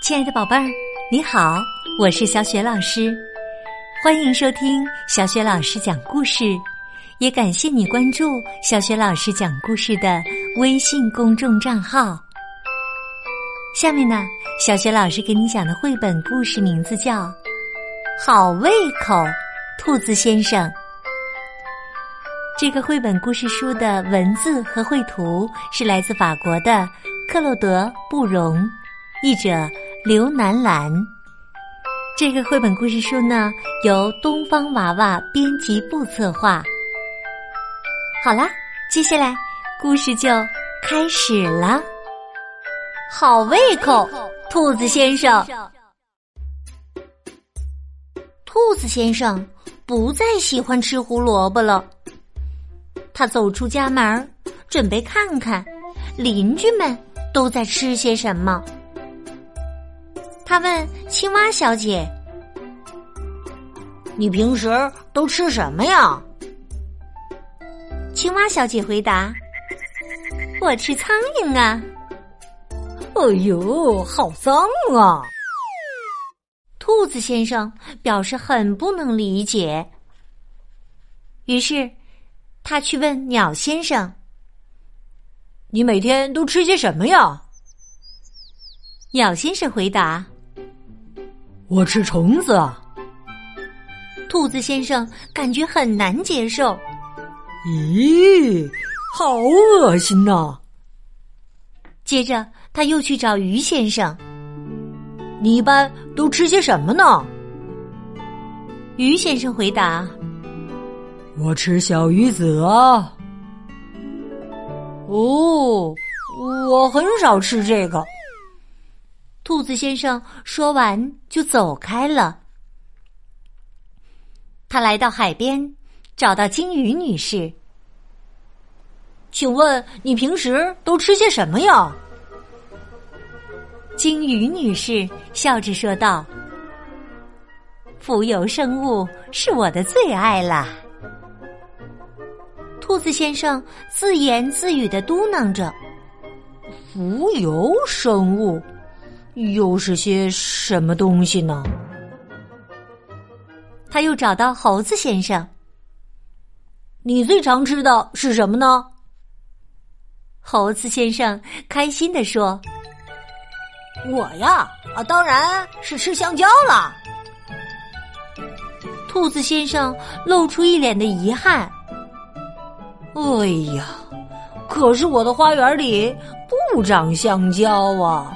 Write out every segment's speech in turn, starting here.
亲爱的宝贝儿，你好，我是小雪老师，欢迎收听小雪老师讲故事，也感谢你关注小雪老师讲故事的微信公众账号。下面呢，小雪老师给你讲的绘本故事名字叫《好胃口兔子先生》。这个绘本故事书的文字和绘图是来自法国的克洛德·布容，译者。刘楠兰，这个绘本故事书呢，由东方娃娃编辑部策划。好啦，接下来故事就开始了。好胃口，兔子先生。兔子先生不再喜欢吃胡萝卜了。他走出家门，准备看看邻居们都在吃些什么。他问青蛙小姐：“你平时都吃什么呀？”青蛙小姐回答：“我吃苍蝇啊。”“哎呦，好脏啊！”兔子先生表示很不能理解。于是，他去问鸟先生：“你每天都吃些什么呀？”鸟先生回答。我吃虫子啊，兔子先生感觉很难接受。咦，好恶心呐！接着他又去找鱼先生。你一般都吃些什么呢？鱼先生回答：“我吃小鱼子啊。”哦，我很少吃这个。兔子先生说完就走开了。他来到海边，找到金鱼女士。请问你平时都吃些什么呀？金鱼女士笑着说道：“浮游生物是我的最爱啦。”兔子先生自言自语的嘟囔着：“浮游生物。”又是些什么东西呢？他又找到猴子先生。你最常吃的是什么呢？猴子先生开心的说：“我呀，啊，当然是吃香蕉了。”兔子先生露出一脸的遗憾：“哎呀，可是我的花园里不长香蕉啊。”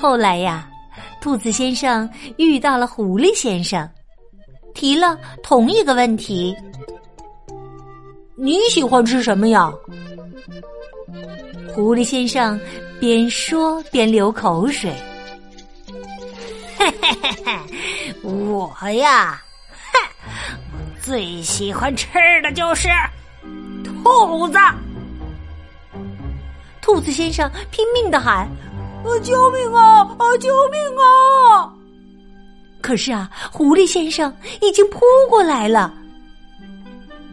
后来呀，兔子先生遇到了狐狸先生，提了同一个问题：“你喜欢吃什么呀？”狐狸先生边说边流口水：“嘿嘿嘿嘿，我呀，哼，最喜欢吃的就是兔子。”兔子先生拼命的喊。啊！救命啊！啊！救命啊！可是啊，狐狸先生已经扑过来了。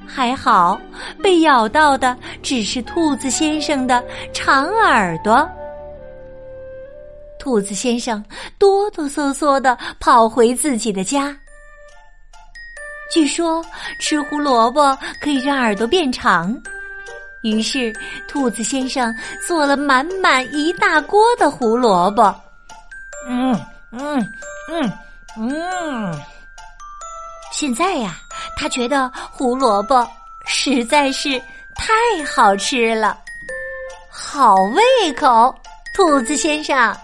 还好，被咬到的只是兔子先生的长耳朵。兔子先生哆哆嗦嗦的跑回自己的家。据说吃胡萝卜可以让耳朵变长。于是，兔子先生做了满满一大锅的胡萝卜。嗯嗯嗯嗯。现在呀，他觉得胡萝卜实在是太好吃了，好胃口，兔子先生。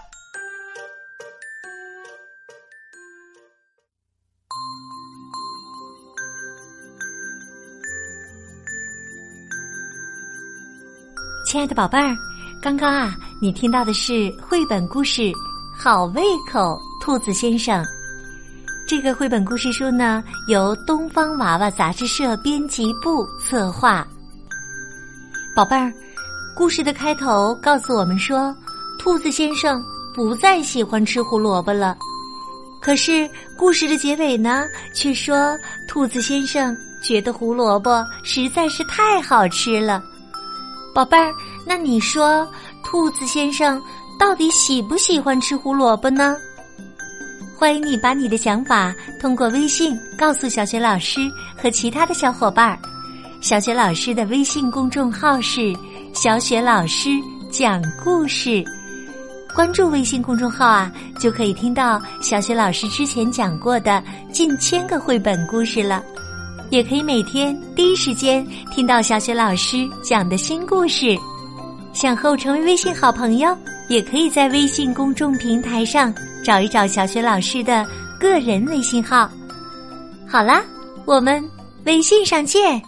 亲爱的宝贝儿，刚刚啊，你听到的是绘本故事《好胃口兔子先生》。这个绘本故事书呢，由东方娃娃杂志社编辑部策划。宝贝儿，故事的开头告诉我们说，兔子先生不再喜欢吃胡萝卜了。可是故事的结尾呢，却说兔子先生觉得胡萝卜实在是太好吃了。宝贝儿，那你说，兔子先生到底喜不喜欢吃胡萝卜呢？欢迎你把你的想法通过微信告诉小雪老师和其他的小伙伴儿。小雪老师的微信公众号是“小雪老师讲故事”，关注微信公众号啊，就可以听到小雪老师之前讲过的近千个绘本故事了，也可以每天第一时间听到小雪老师讲的新故事。想和我成为微信好朋友，也可以在微信公众平台上。找一找小雪老师的个人微信号。好啦，我们微信上见。